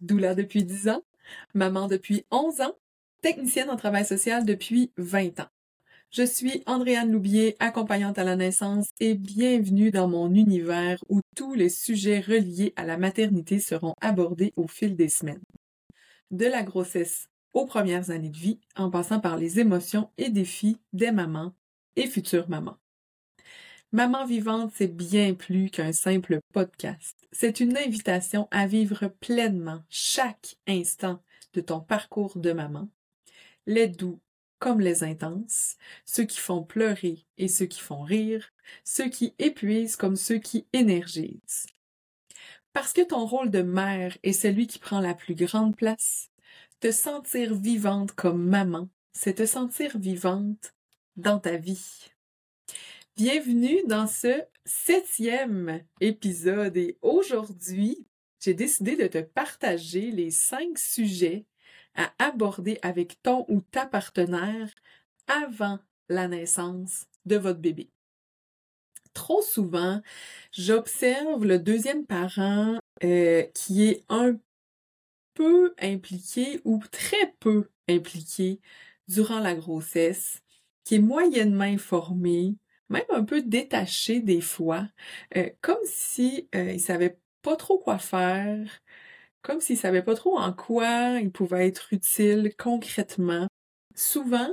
doula depuis 10 ans, maman depuis 11 ans, technicienne en travail social depuis 20 ans. Je suis Andréane Loubier, accompagnante à la naissance et bienvenue dans mon univers où tous les sujets reliés à la maternité seront abordés au fil des semaines. De la grossesse aux premières années de vie, en passant par les émotions et défis des mamans et futures mamans. Maman vivante, c'est bien plus qu'un simple podcast. C'est une invitation à vivre pleinement chaque instant de ton parcours de maman, les doux comme les intenses, ceux qui font pleurer et ceux qui font rire, ceux qui épuisent comme ceux qui énergisent. Parce que ton rôle de mère est celui qui prend la plus grande place, te sentir vivante comme maman, c'est te sentir vivante dans ta vie. Bienvenue dans ce septième épisode et aujourd'hui, j'ai décidé de te partager les cinq sujets à aborder avec ton ou ta partenaire avant la naissance de votre bébé. Trop souvent, j'observe le deuxième parent euh, qui est un peu impliqué ou très peu impliqué durant la grossesse, qui est moyennement informé, même un peu détaché des fois, euh, comme si euh, il savait pas trop quoi faire, comme s'il savait pas trop en quoi il pouvait être utile concrètement. Souvent,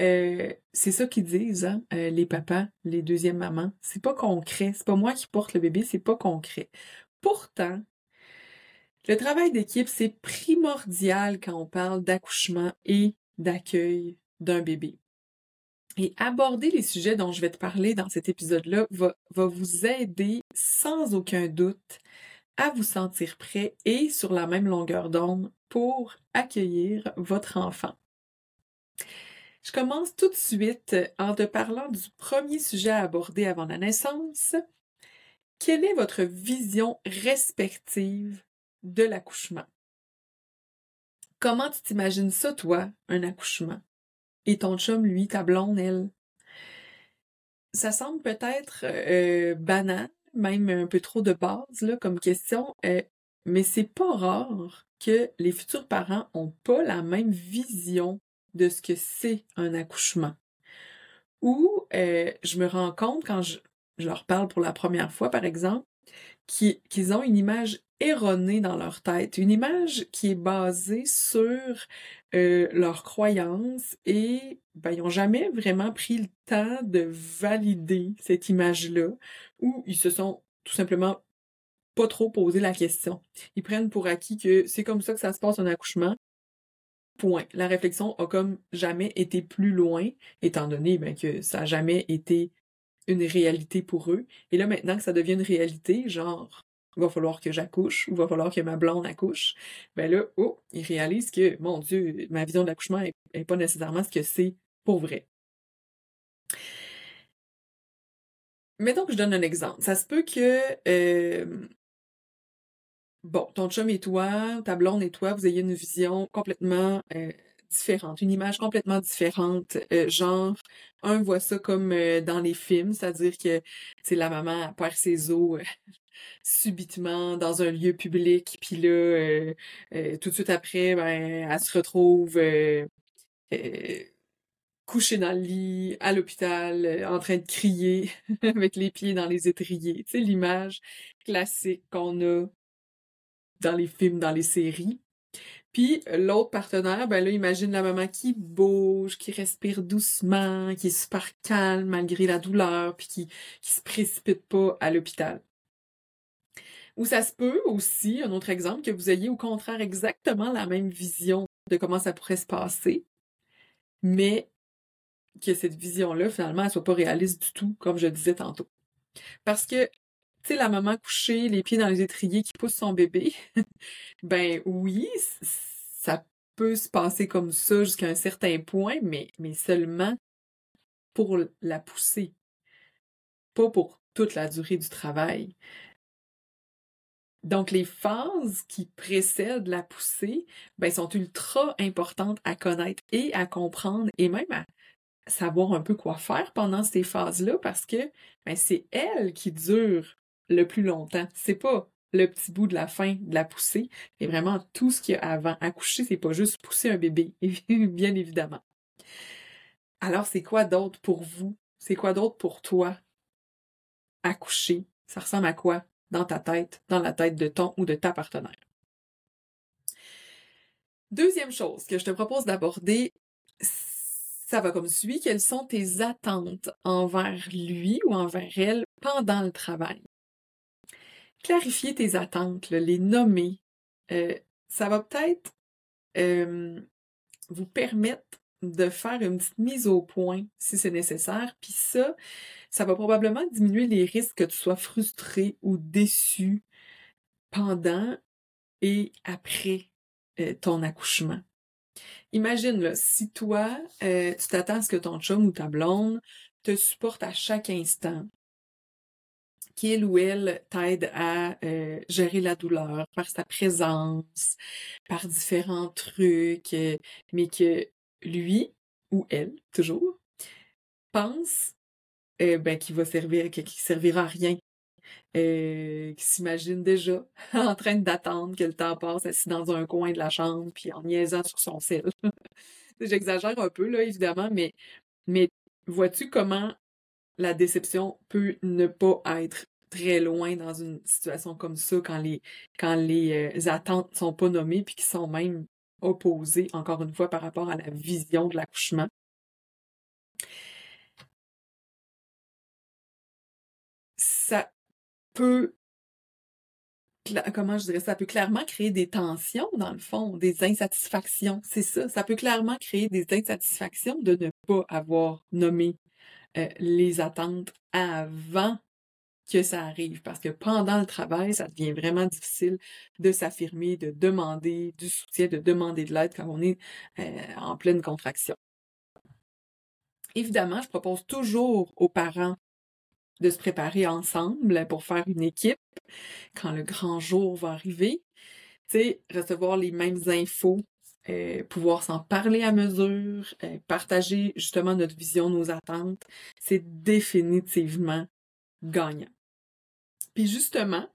euh, c'est ça qu'ils disent, hein, euh, les papas, les deuxièmes mamans. C'est pas concret. C'est pas moi qui porte le bébé, c'est pas concret. Pourtant, le travail d'équipe, c'est primordial quand on parle d'accouchement et d'accueil d'un bébé. Et aborder les sujets dont je vais te parler dans cet épisode-là va, vous aider sans aucun doute à vous sentir prêt et sur la même longueur d'onde pour accueillir votre enfant. Je commence tout de suite en te parlant du premier sujet à aborder avant la naissance. Quelle est votre vision respective de l'accouchement? Comment tu t'imagines ça, toi, un accouchement? Et ton chum, lui, ta blonde, elle? Ça semble peut-être euh, banal, même un peu trop de base là, comme question, euh, mais c'est pas rare que les futurs parents ont pas la même vision de ce que c'est un accouchement. Ou euh, je me rends compte quand je, leur parle pour la première fois, par exemple, qu'ils ont une image erronée dans leur tête, une image qui est basée sur euh, leurs croyances et ben, ils n'ont jamais vraiment pris le temps de valider cette image-là ou ils se sont tout simplement pas trop posé la question. Ils prennent pour acquis que c'est comme ça que ça se passe un accouchement. Point. La réflexion a comme jamais été plus loin, étant donné ben, que ça n'a jamais été une réalité pour eux. Et là, maintenant que ça devient une réalité, genre, va falloir que j'accouche, ou il va falloir que ma blonde accouche, ben là, oh, ils réalisent que, mon Dieu, ma vision de l'accouchement n'est pas nécessairement ce que c'est pour vrai. Mettons que je donne un exemple. Ça se peut que, euh, bon, ton chum et toi, ta blonde et toi, vous ayez une vision complètement euh, différente, une image complètement différente. Euh, genre, un voit ça comme dans les films, c'est-à-dire que c'est la maman perd ses os subitement dans un lieu public, puis là, euh, euh, tout de suite après, ben, elle se retrouve euh, couchée dans le lit, à l'hôpital, en train de crier, avec les pieds dans les étriers. Sais, l'image classique qu'on a dans les films, dans les séries. Puis l'autre partenaire, ben là, imagine la maman qui bouge, qui respire doucement, qui est super calme malgré la douleur, puis qui, qui se précipite pas à l'hôpital. Ou ça se peut aussi, un autre exemple, que vous ayez au contraire exactement la même vision de comment ça pourrait se passer, mais que cette vision-là, finalement, elle soit pas réaliste du tout, comme je disais tantôt. Parce que, tu sais, la maman couchée, les pieds dans les étriers qui pousse son bébé, ben oui, ça peut se passer comme ça jusqu'à un certain point, mais, mais seulement pour la pousser, pas pour toute la durée du travail. Donc, les phases qui précèdent la poussée ben, sont ultra importantes à connaître et à comprendre et même à savoir un peu quoi faire pendant ces phases-là parce que ben, c'est elles qui durent le plus longtemps. C'est pas le petit bout de la fin de la poussée, et vraiment tout ce qu'il y a avant. Accoucher, c'est pas juste pousser un bébé, bien évidemment. Alors, c'est quoi d'autre pour vous? C'est quoi d'autre pour toi? Accoucher, ça ressemble à quoi? Dans ta tête, dans la tête de ton ou de ta partenaire? Deuxième chose que je te propose d'aborder, ça va comme suit. Quelles sont tes attentes envers lui ou envers elle pendant le travail? Clarifier tes attentes, les nommer, euh, ça va peut-être euh, vous permettre de faire une petite mise au point si c'est nécessaire. Puis ça, ça va probablement diminuer les risques que tu sois frustré ou déçu pendant et après euh, ton accouchement. Imagine, là, si toi, euh, tu t'attends à ce que ton chum ou ta blonde te supporte à chaque instant, qu'il ou elle t'aide à euh, gérer la douleur par sa présence, par différents trucs, mais que lui ou elle, toujours, pense ben, qu'il va servir, qu'il servira à rien euh, qui s'imagine déjà en train d'attendre que le temps passe assis dans un coin de la chambre puis en niaisant sur son sel. J'exagère un peu, là, évidemment, mais, mais vois-tu comment la déception peut ne pas être très loin dans une situation comme ça quand les, quand les euh, attentes sont pas nommées puis qui sont même opposées, encore une fois, par rapport à la vision de l'accouchement. Ça, peut, comment je dirais, ça peut clairement créer des tensions, dans le fond, des insatisfactions. C'est ça. Ça peut clairement créer des insatisfactions de ne pas avoir nommé euh, les attentes avant que ça arrive. Parce que pendant le travail, ça devient vraiment difficile de s'affirmer, de demander du soutien, de demander de l'aide quand on est euh, en pleine contraction. Évidemment, je propose toujours aux parents de se préparer ensemble pour faire une équipe quand le grand jour va arriver. Tu sais, recevoir les mêmes infos, euh, pouvoir s'en parler à mesure, euh, partager justement notre vision, nos attentes, c'est définitivement gagnant. Puis justement,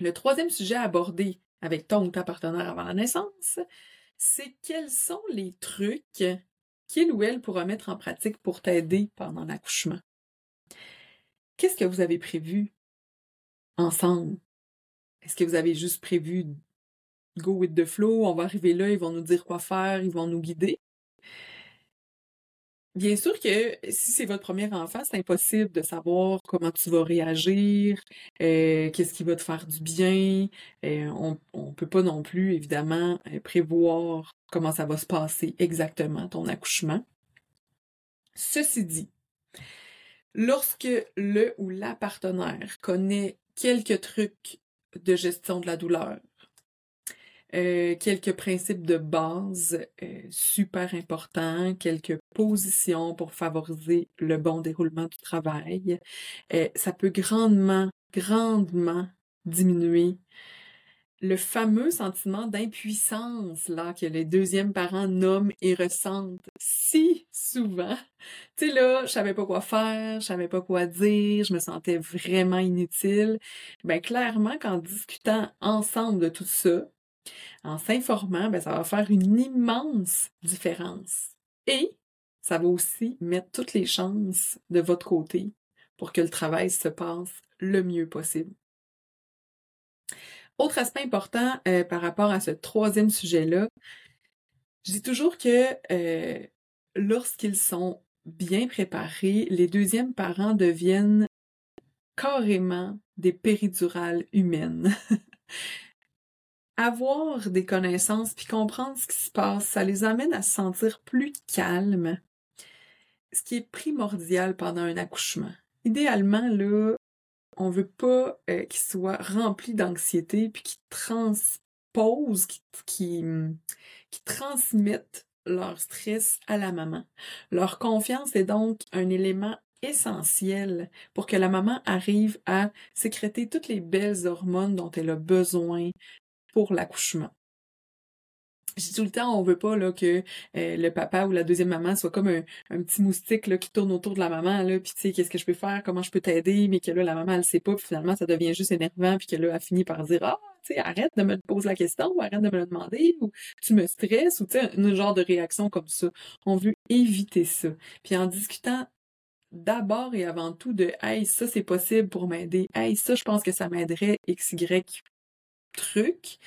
le troisième sujet à aborder avec ton ou ta partenaire avant la naissance, c'est quels sont les trucs qu'il ou elle pourra mettre en pratique pour t'aider pendant l'accouchement? Qu'est-ce que vous avez prévu ensemble? Est-ce que vous avez juste prévu go with the flow, on va arriver là, ils vont nous dire quoi faire, ils vont nous guider? Bien sûr que si c'est votre premier enfant, c'est impossible de savoir comment tu vas réagir, euh, qu'est-ce qui va te faire du bien. Euh, on ne peut pas non plus, évidemment, euh, prévoir comment ça va se passer exactement, ton accouchement. Ceci dit, Lorsque le ou la partenaire connaît quelques trucs de gestion de la douleur, euh, quelques principes de base euh, super importants, quelques positions pour favoriser le bon déroulement du travail, euh, ça peut grandement, grandement diminuer le fameux sentiment d'impuissance là que les deuxièmes parents nomment et ressentent si souvent. Tu sais là, je savais pas quoi faire, je savais pas quoi dire, je me sentais vraiment inutile. Ben clairement qu'en discutant ensemble de tout ça, en s'informant, ben ça va faire une immense différence. Et ça va aussi mettre toutes les chances de votre côté pour que le travail se passe le mieux possible. Autre aspect important euh, par rapport à ce troisième sujet-là, je dis toujours que euh, lorsqu'ils sont bien préparés, les deuxièmes parents deviennent carrément des péridurales humaines. Avoir des connaissances puis comprendre ce qui se passe, ça les amène à se sentir plus calmes, ce qui est primordial pendant un accouchement. Idéalement, là, on veut pas euh, qu'ils soient remplis d'anxiété puis qu'ils transposent, qu'ils qui, transmettent leur stress à la maman. Leur confiance est donc un élément essentiel pour que la maman arrive à sécréter toutes les belles hormones dont elle a besoin pour l'accouchement. je tout le temps, on veut pas que euh, le papa ou la deuxième maman soit comme un, petit moustique qui tourne autour de la maman, là, puis tu sais, qu'est-ce que je peux faire, comment je peux t'aider, mais que là, la maman, elle sait pas, puis finalement, ça devient juste énervant, puis que là, elle finit par dire Ah, tu sais, arrête de me poser la question, ou arrête de me le demander, ou tu me stresses, ou tu sais, un genre de réaction comme ça. On veut éviter ça. Puis en discutant d'abord et avant tout de Hey, ça c'est possible pour m'aider. Hey, ça je pense que ça m'aiderait XY truc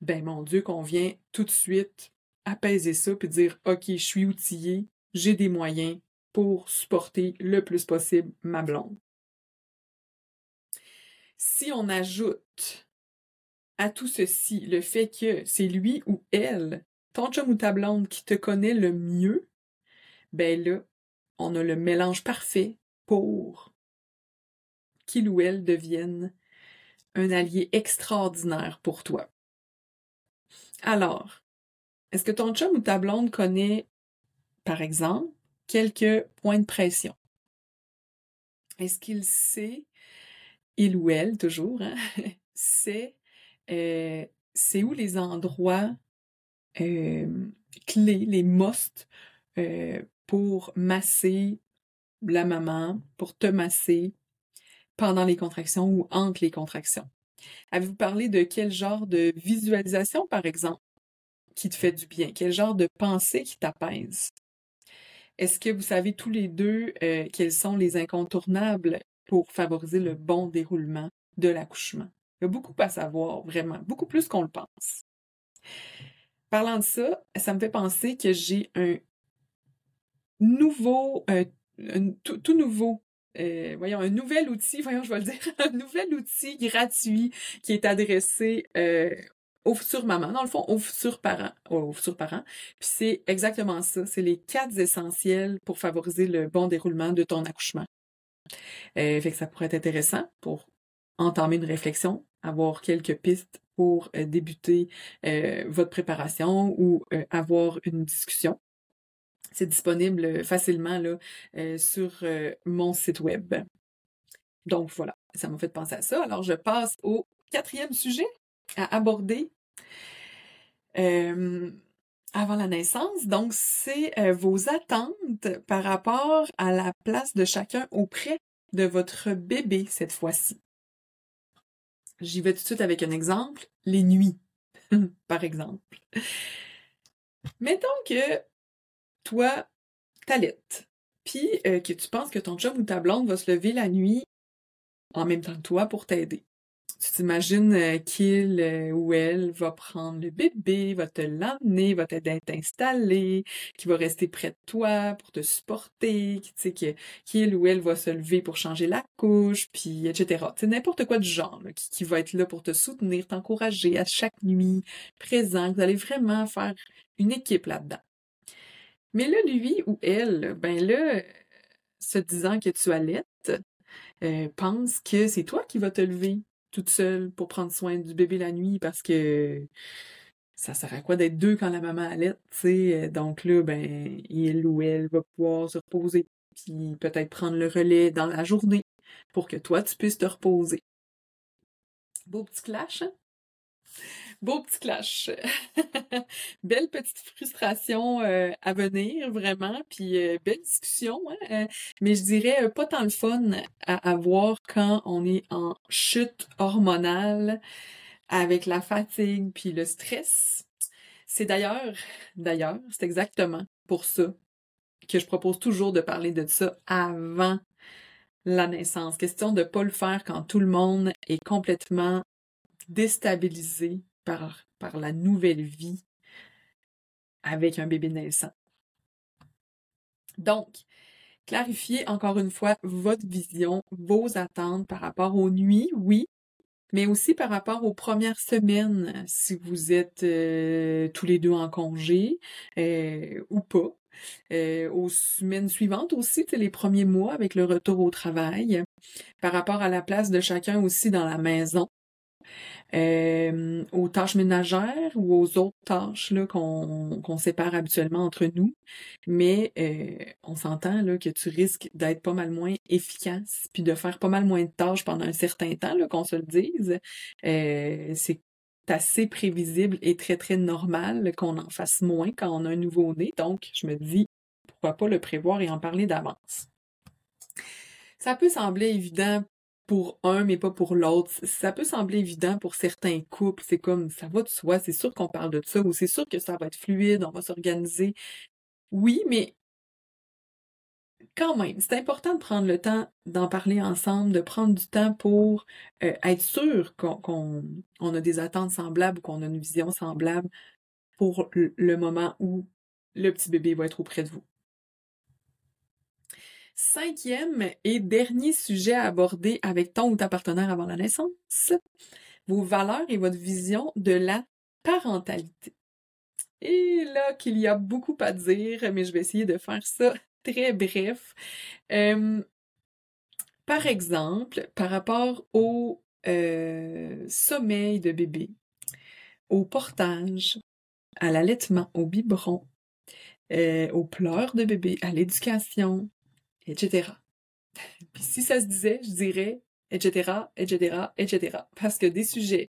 ben mon Dieu, qu'on vient tout de suite apaiser ça puis dire OK, je suis outillé, j'ai des moyens pour supporter le plus possible ma blonde. Si on ajoute à tout ceci le fait que c'est lui ou elle, ton chum ou ta blonde qui te connaît le mieux, ben là, on a le mélange parfait pour qu'il ou elle devienne un allié extraordinaire pour toi. Alors, est-ce que ton chum ou ta blonde connaît, par exemple, quelques points de pression? Est-ce qu'il sait, il ou elle toujours, hein, sait euh, c'est où les endroits euh, clés, les musts euh, pour masser la maman, pour te masser pendant les contractions ou entre les contractions? Avez-vous parlé de quel genre de visualisation, par exemple, qui te fait du bien? Quel genre de pensée qui t'apaise? Est-ce que vous savez tous les deux euh, quels sont les incontournables pour favoriser le bon déroulement de l'accouchement? Il y a beaucoup à savoir, vraiment, beaucoup plus qu'on le pense. Parlant de ça, ça me fait penser que j'ai un nouveau, euh, un tout, nouveau euh, voyons, un nouvel outil, voyons, je vais le dire, un nouvel outil gratuit qui est adressé euh, aux futurs mamans, dans le fond, aux futurs parents, aux futurs parents. Puis c'est exactement ça, c'est les quatre essentiels pour favoriser le bon déroulement de ton accouchement. Euh, fait que ça pourrait être intéressant pour entamer une réflexion, avoir quelques pistes pour euh, débuter votre préparation ou avoir une discussion. C'est disponible facilement là, euh, sur euh, mon site web. Donc voilà, ça m'a fait penser à ça. Alors je passe au quatrième sujet à aborder euh, avant la naissance. Donc c'est vos attentes par rapport à la place de chacun auprès de votre bébé cette fois-ci. J'y vais tout de suite avec un exemple, les nuits, par exemple. Mettons que toi, t'allaites, puis euh, que tu penses que ton chum ou ta blonde va se lever la nuit en même temps que toi pour t'aider. Tu t'imagines euh, qu'il euh, ou elle va prendre le bébé, va te l'emmener, va t'aider à t'installer, qui va rester près de toi pour te supporter, tu sais, qu'il ou elle va se lever pour changer la couche, puis etc. C'est n'importe quoi du genre, qui, qui, va être là pour te soutenir, t'encourager à chaque nuit, présent. Vous allez vraiment faire une équipe là-dedans. Mais là, lui ou elle, ben là, se disant que tu allaites, euh, pense que c'est toi qui vas te lever toute seule pour prendre soin du bébé la nuit parce que ça sert à quoi d'être deux quand la maman allait, tu sais? Donc là, ben, il ou elle va pouvoir se reposer, puis peut-être prendre le relais dans la journée pour que toi, tu puisses te reposer. Beau petit clash, hein? Beau petit clash. belle petite frustration euh, à venir, vraiment. Puis euh, belle discussion, hein, euh, mais je dirais pas tant le fun à avoir quand on est en chute hormonale avec la fatigue puis le stress. C'est d'ailleurs, d'ailleurs, c'est exactement pour ça que je propose toujours de parler de ça avant la naissance. Question de pas le faire quand tout le monde est complètement déstabilisé par, la nouvelle vie avec un bébé naissant. Donc, clarifiez encore une fois votre vision, vos attentes par rapport aux nuits, oui, mais aussi par rapport aux premières semaines, si vous êtes euh, tous les deux en congé euh, ou pas. Euh, aux semaines suivantes aussi, les premiers mois avec le retour au travail, par rapport à la place de chacun aussi dans la maison. Euh, aux tâches ménagères ou aux autres tâches qu'on, sépare habituellement entre nous. Mais euh, on s'entend là, que tu risques d'être pas mal moins efficace, puis de faire pas mal moins de tâches pendant un certain temps, qu'on se le dise. Euh, c'est assez prévisible et très, très normal qu'on en fasse moins quand on a un nouveau-né. Donc, je me dis, pourquoi pas le prévoir et en parler d'avance. Ça peut sembler évident pour un, mais pas pour l'autre. Ça peut sembler évident pour certains couples. C'est comme, ça va de soi, c'est sûr qu'on parle de ça, ou c'est sûr que ça va être fluide, on va s'organiser. Oui, mais quand même, c'est important de prendre le temps d'en parler ensemble, de prendre du temps pour euh, être sûr qu'on a des attentes semblables ou qu'on a une vision semblable pour le moment où le petit bébé va être auprès de vous. Cinquième et dernier sujet à aborder avec ton ou ta partenaire avant la naissance, vos valeurs et votre vision de la parentalité. Et là qu'il y a beaucoup à dire, mais je vais essayer de faire ça très bref. par exemple, par rapport au euh, sommeil de bébé, au portage, à l'allaitement, au biberon, euh, aux pleurs de bébé, à l'éducation, etc. Puis si ça se disait, je dirais, etc., etc., etc. Parce que des sujets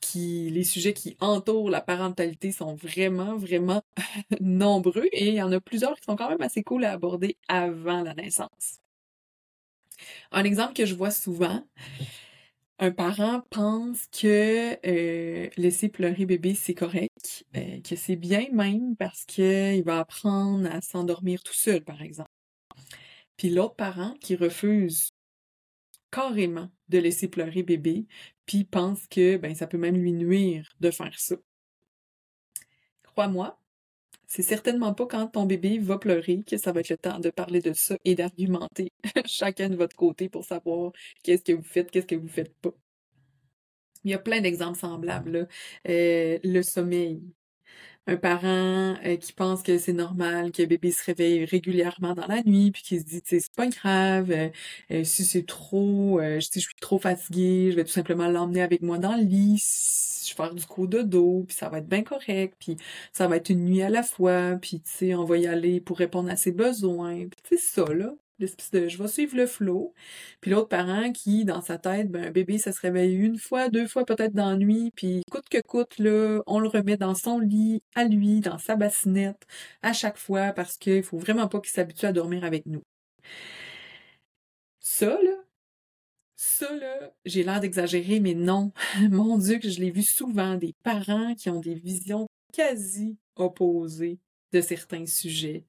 qui, les sujets qui entourent la parentalité sont vraiment, vraiment nombreux et il y en a plusieurs qui sont quand même assez cool à aborder avant la naissance. Un exemple que je vois souvent, un parent pense que euh, laisser pleurer bébé, c'est correct, euh, que c'est bien même parce qu'il va apprendre à s'endormir tout seul, par exemple. Puis l'autre parent qui refuse carrément de laisser pleurer bébé, puis pense que ben, ça peut même lui nuire de faire ça. Crois-moi, c'est certainement pas quand ton bébé va pleurer que ça va être le temps de parler de ça et d'argumenter chacun de votre côté pour savoir qu'est-ce que vous faites, qu'est-ce que vous faites pas. Il y a plein d'exemples semblables. Euh, le sommeil. Un parent euh, qui pense que c'est normal que bébé se réveille régulièrement dans la nuit, puis qui se dit, c'est pas grave, euh, si c'est trop, si je suis trop fatiguée, je vais tout simplement l'emmener avec moi dans le lit, je vais faire du coup de dos, puis ça va être bien correct, puis ça va être une nuit à la fois, puis tu sais, on va y aller pour répondre à ses besoins, puis c'est ça, là de je vais suivre le flot. Puis l'autre parent qui, dans sa tête, ben, un bébé, ça se réveille une fois, deux fois peut-être dans la nuit, puis coûte que coûte, là, on le remet dans son lit, à lui, dans sa bassinette, à chaque fois, parce qu'il faut vraiment pas qu'il s'habitue à dormir avec nous. Ça, là, ça, là, j'ai l'air d'exagérer, mais non. Mon Dieu, que je l'ai vu souvent, des parents qui ont des visions quasi opposées de certains sujets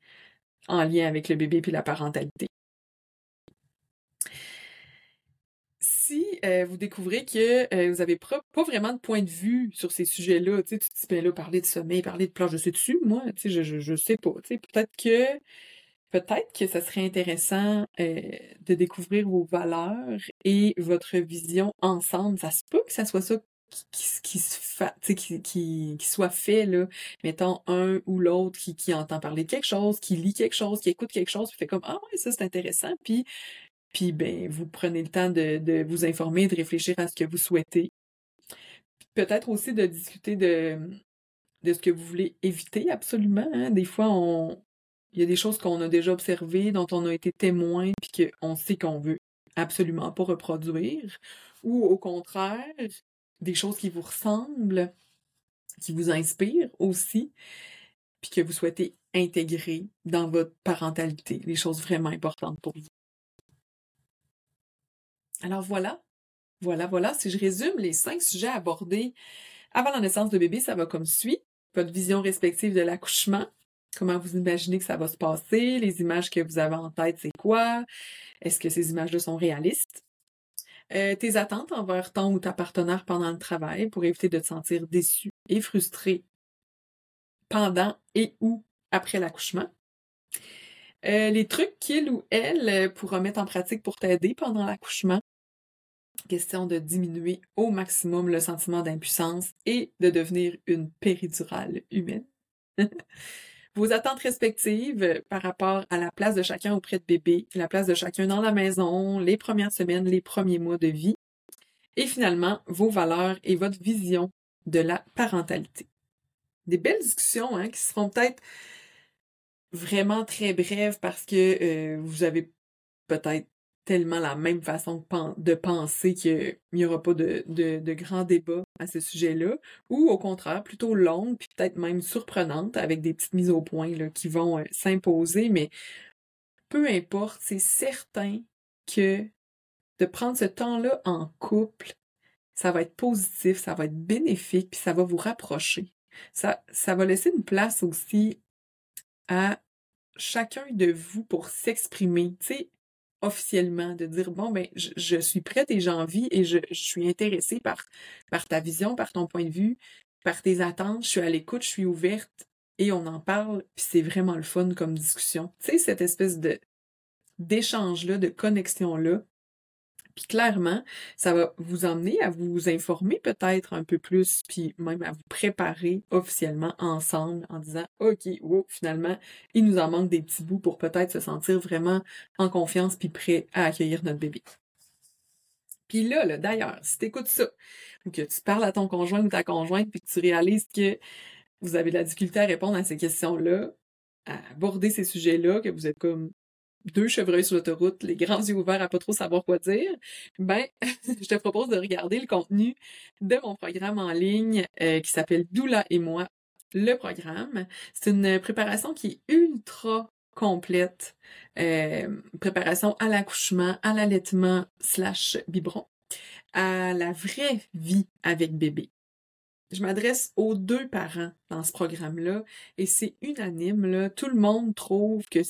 en lien avec le bébé puis la parentalité. Si euh, vous découvrez que euh, vous n'avez pas, vraiment de point de vue sur ces sujets-là, tu te dis, ben là, parler de sommeil, parler de plage, je sais dessus, moi, tu sais, je, je, sais pas, tu sais, peut-être que, peut-être que ça serait intéressant euh, de découvrir vos valeurs et votre vision ensemble. Ça se peut que ça soit ça qui, qui, fa... qui, qui, qui, soit fait, là, mettons un ou l'autre qui, qui entend parler de quelque chose, qui lit quelque chose, qui écoute quelque chose, puis fait comme Ah ouais, ça c'est intéressant, puis puis, ben, vous prenez le temps de, vous informer, de réfléchir à ce que vous souhaitez. Peut-être aussi de discuter de, de ce que vous voulez éviter absolument. Hein. Des fois, on, il y a des choses qu'on a déjà observées, dont on a été témoin, puis qu'on sait qu'on veut absolument pas reproduire. Ou au contraire, des choses qui vous ressemblent, qui vous inspirent aussi, puis que vous souhaitez intégrer dans votre parentalité, les choses vraiment importantes pour vous. Alors voilà, voilà, voilà. Si je résume les cinq sujets abordés avant la naissance de bébé, ça va comme suit. Votre vision respective de l'accouchement, comment vous imaginez que ça va se passer, les images que vous avez en tête, c'est quoi, est-ce que ces images-là sont réalistes, euh, tes attentes envers ton ou ta partenaire pendant le travail pour éviter de te sentir déçu et frustré pendant et ou après l'accouchement. Euh, les trucs qu'il ou elle pourra mettre en pratique pour t'aider pendant l'accouchement question de diminuer au maximum le sentiment d'impuissance et de devenir une péridurale humaine. Vos attentes respectives par rapport à la place de chacun auprès de bébé, la place de chacun dans la maison, les premières semaines, les premiers mois de vie. Et finalement, vos valeurs et votre vision de la parentalité. Des belles discussions hein, qui seront peut-être vraiment très brèves parce que euh, vous avez peut-être tellement la même façon de penser qu'il n'y aura pas de, de, grands débats à ce sujet-là, ou au contraire, plutôt longue, puis peut-être même surprenante, avec des petites mises au point là, qui vont euh, s'imposer, mais peu importe, c'est certain que de prendre ce temps-là en couple, ça va être positif, ça va être bénéfique, puis ça va vous rapprocher. Ça, ça va laisser une place aussi à chacun de vous pour s'exprimer. Tu sais, officiellement, de dire bon ben je, suis prête et j'ai envie et je, suis intéressée par, ta vision, par ton point de vue, par tes attentes, je suis à l'écoute, je suis ouverte et on en parle, puis c'est vraiment le fun comme discussion. Tu sais, cette espèce de d'échange-là, de connexion-là, puis clairement, ça va vous emmener à vous informer peut-être un peu plus, puis même à vous préparer officiellement ensemble en disant OK, wow, finalement, il nous en manque des petits bouts pour peut-être se sentir vraiment en confiance puis prêt à accueillir notre bébé. Puis là, d'ailleurs, si tu écoutes ça, ou que tu parles à ton conjoint ou ta conjointe, puis que tu réalises que vous avez de la difficulté à répondre à ces questions-là, à aborder ces sujets-là, que vous êtes comme deux chevreuils sur l'autoroute, les grands yeux ouverts à pas trop savoir quoi dire, ben, je te propose de regarder le contenu de mon programme en ligne euh, qui s'appelle Doula et moi, le programme. C'est une préparation qui est ultra complète. Euh, préparation à l'accouchement, à l'allaitement slash biberon, à la vraie vie avec bébé. Je m'adresse aux deux parents dans ce programme-là et c'est unanime, là. Tout le monde trouve que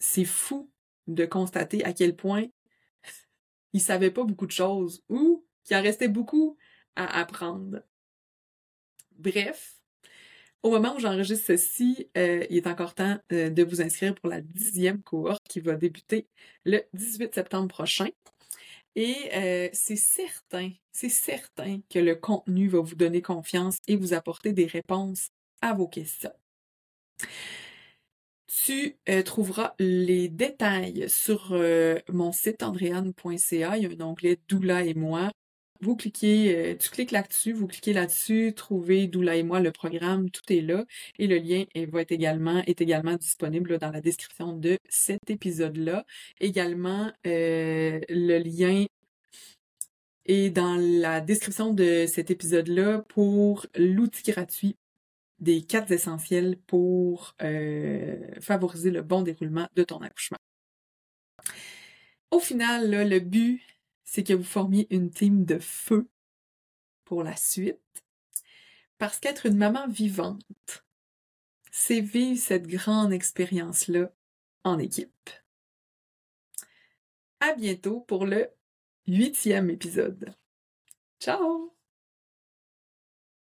c'est fou de constater à quel point il savait pas beaucoup de choses ou qu'il en restait beaucoup à apprendre. Bref, au moment où j'enregistre ceci, euh, il est encore temps euh, de vous inscrire pour la dixième cohorte qui va débuter le 18 septembre prochain. Et euh, c'est certain, c'est certain que le contenu va vous donner confiance et vous apporter des réponses à vos questions. Tu euh, trouveras les détails sur euh, mon site andréane.ca. Il y a un onglet Doula et moi. Vous cliquez, euh, tu cliques là-dessus, vous cliquez là-dessus, trouvez Doula et moi le programme, tout est là. Et le lien est également disponible dans la description de cet épisode-là. Également, le lien est dans la description de cet épisode-là pour l'outil gratuit des quatre essentiels pour euh, favoriser le bon déroulement de ton accouchement. Au final, le but, c'est que vous formiez une team de feu pour la suite. Parce qu'être une maman vivante, c'est vivre cette grande expérience-là en équipe. À bientôt pour le huitième épisode. Ciao!